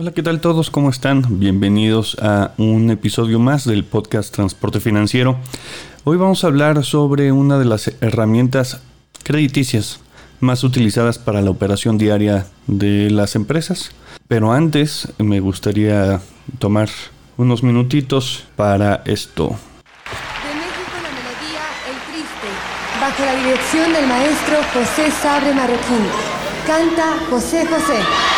Hola, ¿qué tal todos? ¿Cómo están? Bienvenidos a un episodio más del podcast Transporte Financiero. Hoy vamos a hablar sobre una de las herramientas crediticias más utilizadas para la operación diaria de las empresas. Pero antes me gustaría tomar unos minutitos para esto. De México la melodía El Triste, bajo la dirección del maestro José Sabre Marroquín. Canta José José.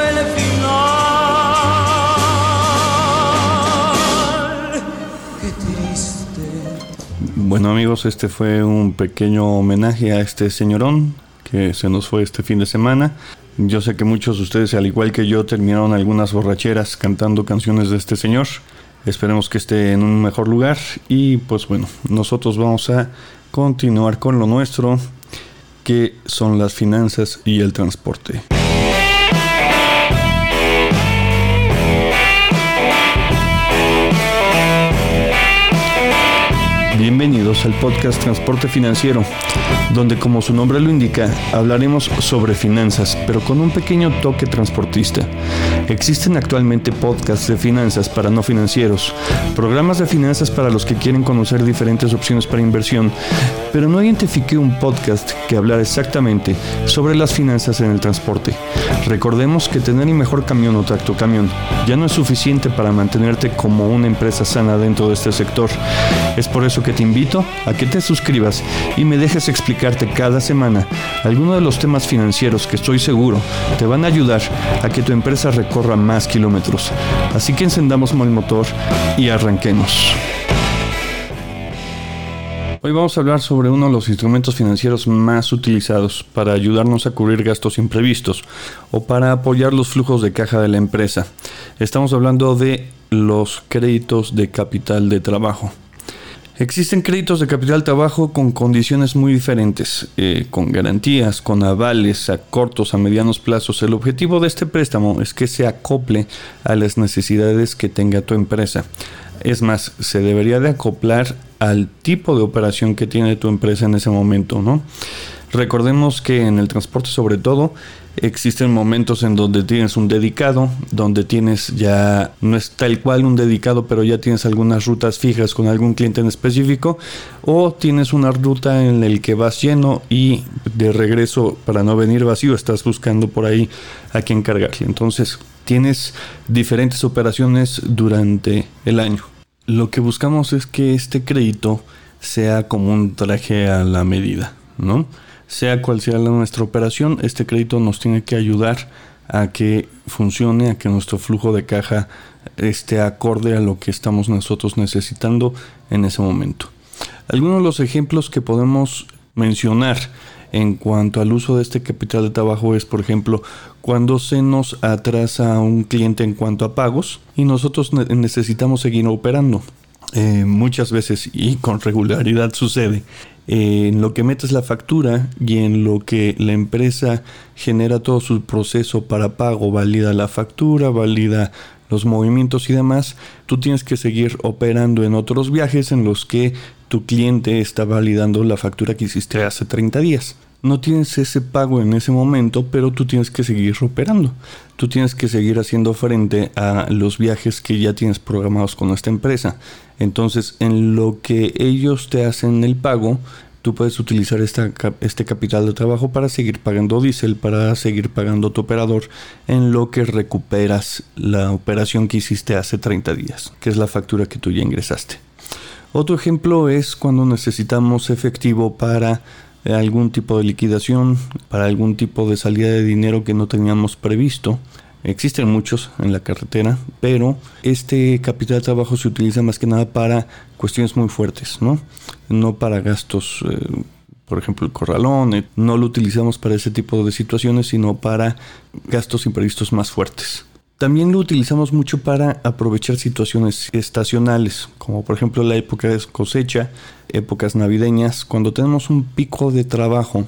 Bueno amigos, este fue un pequeño homenaje a este señorón que se nos fue este fin de semana. Yo sé que muchos de ustedes, al igual que yo, terminaron algunas borracheras cantando canciones de este señor. Esperemos que esté en un mejor lugar y pues bueno, nosotros vamos a continuar con lo nuestro, que son las finanzas y el transporte. Bienvenidos al podcast Transporte Financiero, donde como su nombre lo indica, hablaremos sobre finanzas, pero con un pequeño toque transportista. Existen actualmente podcasts de finanzas para no financieros, programas de finanzas para los que quieren conocer diferentes opciones para inversión, pero no identifiqué un podcast que hablara exactamente sobre las finanzas en el transporte. Recordemos que tener el mejor camión o tractocamión ya no es suficiente para mantenerte como una empresa sana dentro de este sector. Es por eso que te invito a que te suscribas y me dejes explicarte cada semana algunos de los temas financieros que estoy seguro te van a ayudar a que tu empresa recorra más kilómetros. Así que encendamos el motor y arranquemos. Hoy vamos a hablar sobre uno de los instrumentos financieros más utilizados para ayudarnos a cubrir gastos imprevistos o para apoyar los flujos de caja de la empresa. Estamos hablando de los créditos de capital de trabajo. Existen créditos de capital de trabajo con condiciones muy diferentes, eh, con garantías, con avales a cortos, a medianos plazos. El objetivo de este préstamo es que se acople a las necesidades que tenga tu empresa. Es más, se debería de acoplar al tipo de operación que tiene tu empresa en ese momento, ¿no? Recordemos que en el transporte sobre todo existen momentos en donde tienes un dedicado, donde tienes ya, no es tal cual un dedicado, pero ya tienes algunas rutas fijas con algún cliente en específico, o tienes una ruta en la que vas lleno y de regreso para no venir vacío estás buscando por ahí a quién cargarle. Entonces tienes diferentes operaciones durante el año. Lo que buscamos es que este crédito sea como un traje a la medida, ¿no? sea cual sea nuestra operación, este crédito nos tiene que ayudar a que funcione, a que nuestro flujo de caja esté acorde a lo que estamos nosotros necesitando en ese momento. Algunos de los ejemplos que podemos mencionar en cuanto al uso de este capital de trabajo es, por ejemplo, cuando se nos atrasa un cliente en cuanto a pagos y nosotros necesitamos seguir operando. Eh, muchas veces y con regularidad sucede en lo que metes la factura y en lo que la empresa genera todo su proceso para pago, valida la factura, valida los movimientos y demás, tú tienes que seguir operando en otros viajes en los que tu cliente está validando la factura que hiciste hace 30 días. No tienes ese pago en ese momento, pero tú tienes que seguir operando. Tú tienes que seguir haciendo frente a los viajes que ya tienes programados con esta empresa. Entonces, en lo que ellos te hacen el pago, tú puedes utilizar este capital de trabajo para seguir pagando diésel, para seguir pagando tu operador en lo que recuperas la operación que hiciste hace 30 días, que es la factura que tú ya ingresaste. Otro ejemplo es cuando necesitamos efectivo para algún tipo de liquidación, para algún tipo de salida de dinero que no teníamos previsto. Existen muchos en la carretera, pero este capital de trabajo se utiliza más que nada para cuestiones muy fuertes, ¿no? No para gastos, eh, por ejemplo, el corralón, eh, no lo utilizamos para ese tipo de situaciones, sino para gastos imprevistos más fuertes. También lo utilizamos mucho para aprovechar situaciones estacionales, como por ejemplo la época de cosecha, épocas navideñas, cuando tenemos un pico de trabajo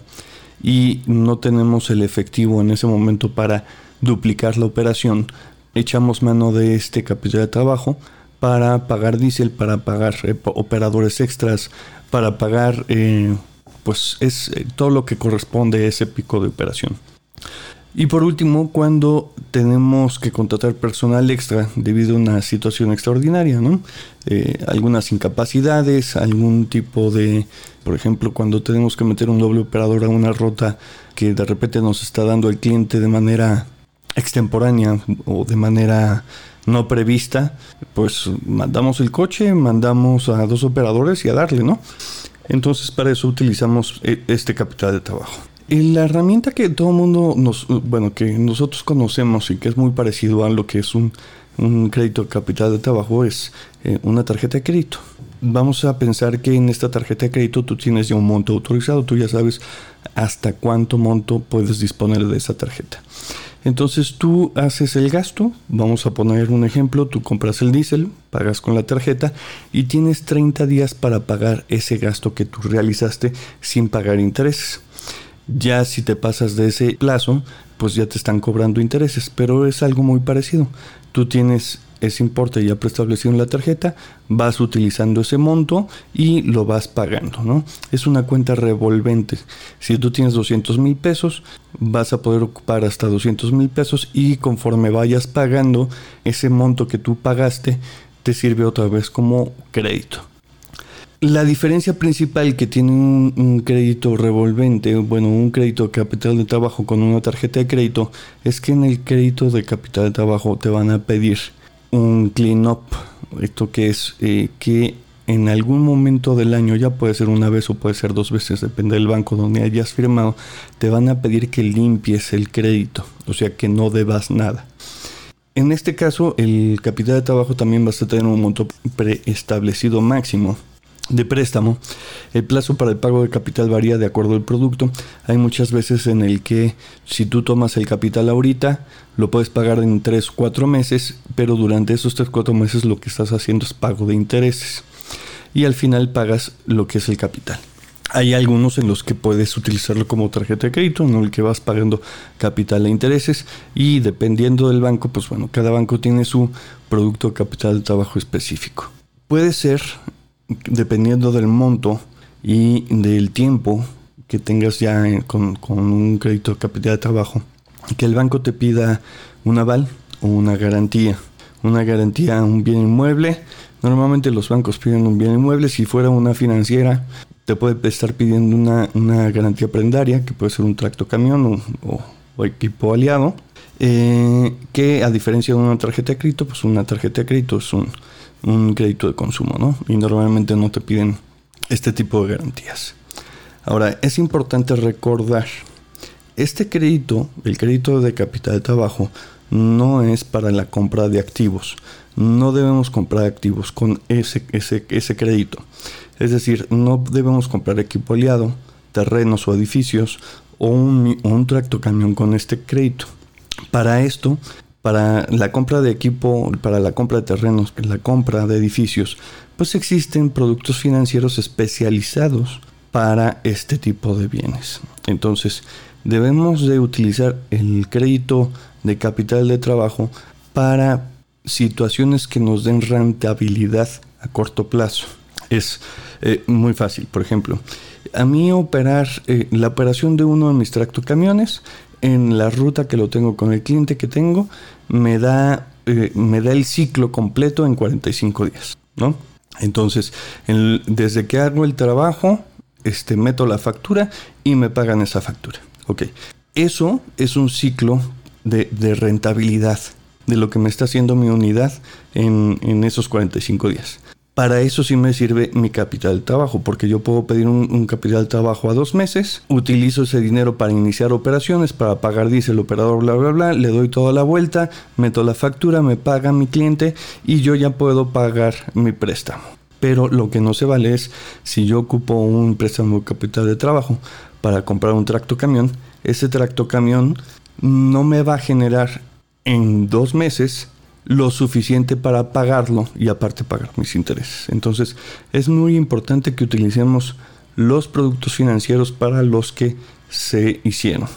y no tenemos el efectivo en ese momento para duplicar la operación, echamos mano de este capital de trabajo para pagar diésel, para pagar eh, operadores extras, para pagar eh, pues es eh, todo lo que corresponde a ese pico de operación. Y por último, cuando tenemos que contratar personal extra debido a una situación extraordinaria, ¿no? algunas incapacidades, algún tipo de, por ejemplo, cuando tenemos que meter un doble operador a una ruta que de repente nos está dando el cliente de manera extemporánea o de manera no prevista, pues mandamos el coche, mandamos a dos operadores y a darle, ¿no? Entonces para eso utilizamos e, este capital de trabajo. La herramienta que todo el mundo nos, bueno, que nosotros conocemos y que es muy parecido a lo que es un, crédito capital de trabajo es eh, una tarjeta de crédito. Vamos a pensar que en esta tarjeta de crédito tú tienes ya un monto autorizado, tú ya sabes hasta cuánto monto puedes disponer de esa tarjeta. Entonces tú haces el gasto, vamos a poner un ejemplo, tú compras el diésel, pagas con la tarjeta y tienes 30 días para pagar ese gasto que tú realizaste sin pagar intereses. Ya si te pasas de ese plazo, pues ya te están cobrando intereses, pero es algo muy parecido. Tú tienes ese importe ya preestablecido en la tarjeta, vas utilizando ese monto y lo vas pagando, ¿no? Es una cuenta revolvente. Si tú tienes 200 mil pesos, vas a poder ocupar hasta 200 mil pesos y conforme vayas pagando ese monto que tú pagaste, te sirve otra vez como crédito. La diferencia principal que tiene un, crédito revolvente, bueno, un crédito capital de trabajo con una tarjeta de crédito, es que en el crédito de capital de trabajo te van a pedir un clean-up. Esto que es eh, que en algún momento del año, ya puede ser una vez o puede ser dos veces, depende del banco donde hayas firmado, te van a pedir que limpies el crédito, o sea que no debas nada. En este caso, el capital de trabajo también vas a tener un monto preestablecido máximo de préstamo. El plazo para el pago de capital varía de acuerdo al producto. Hay muchas veces en el que si tú tomas el capital ahorita, lo puedes pagar en 3 o 4 meses, pero durante esos 3 o 4 meses lo que estás haciendo es pago de intereses. Y al final pagas lo que es el capital. Hay algunos en los que puedes utilizarlo como tarjeta de crédito, en el que vas pagando capital e intereses y dependiendo del banco, pues bueno, cada banco tiene su producto capital de trabajo específico. Puede ser dependiendo del monto y del tiempo que tengas ya con, un crédito de capital de trabajo, que el banco te pida un aval o una garantía. Una garantía un bien inmueble. Normalmente los bancos piden un bien inmueble. Si fuera una financiera, te puede estar pidiendo una, garantía prendaria, que puede ser un tracto camión o, equipo aliado. Eh, que a diferencia de una tarjeta de crédito, pues una tarjeta de crédito es un, un crédito de consumo, ¿no? Y normalmente no te piden este tipo de garantías. Ahora, es importante recordar, este crédito, el crédito de capital de trabajo, no es para la compra de activos. No debemos comprar activos con ese, ese, ese crédito. Es decir, no debemos comprar equipo aliado, terrenos o edificios o un, un tracto camión con este crédito. Para esto para la compra de equipo, para la compra de terrenos, la compra de edificios, pues existen productos financieros especializados para este tipo de bienes. Entonces, debemos de utilizar el crédito de capital de trabajo para situaciones que nos den rentabilidad a corto plazo. Es eh, muy fácil, por ejemplo, a mí operar eh, la operación de uno de mis tractocamiones en la ruta que lo tengo con el cliente que tengo, me da, eh, me da el ciclo completo en 45 días, ¿no? Entonces, desde que hago el trabajo, este, meto la factura y me pagan esa factura. Ok, eso es un ciclo de, rentabilidad de lo que me está haciendo mi unidad en, en esos 45 días. Para eso sí me sirve mi capital de trabajo, porque yo puedo pedir un, capital de trabajo a dos meses, utilizo ese dinero para iniciar operaciones, para pagar, dice el operador, bla, bla, bla, le doy toda la vuelta, meto la factura, me paga mi cliente y yo ya puedo pagar mi préstamo. Pero lo que no se vale es si yo ocupo un préstamo capital de trabajo para comprar un tracto camión, ese tracto camión no me va a generar en dos meses lo suficiente para pagarlo y aparte pagar mis intereses. Entonces es muy importante que utilicemos los productos financieros para los que se hicieron.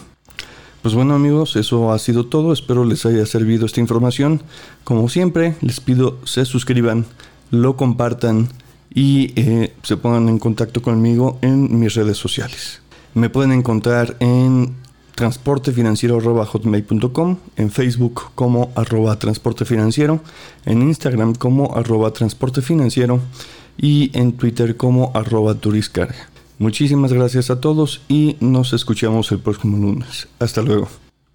Pues bueno amigos, eso ha sido todo. Espero les haya servido esta información. Como siempre, les pido se suscriban, lo compartan y eh, se pongan en contacto conmigo en mis redes sociales. Me pueden encontrar en transportefinanciero.hotmail.com, en Facebook como arroba transportefinanciero, en Instagram como arroba transportefinanciero y en Twitter como arroba turiscarga. Muchísimas gracias a todos y nos escuchamos el próximo lunes. Hasta luego.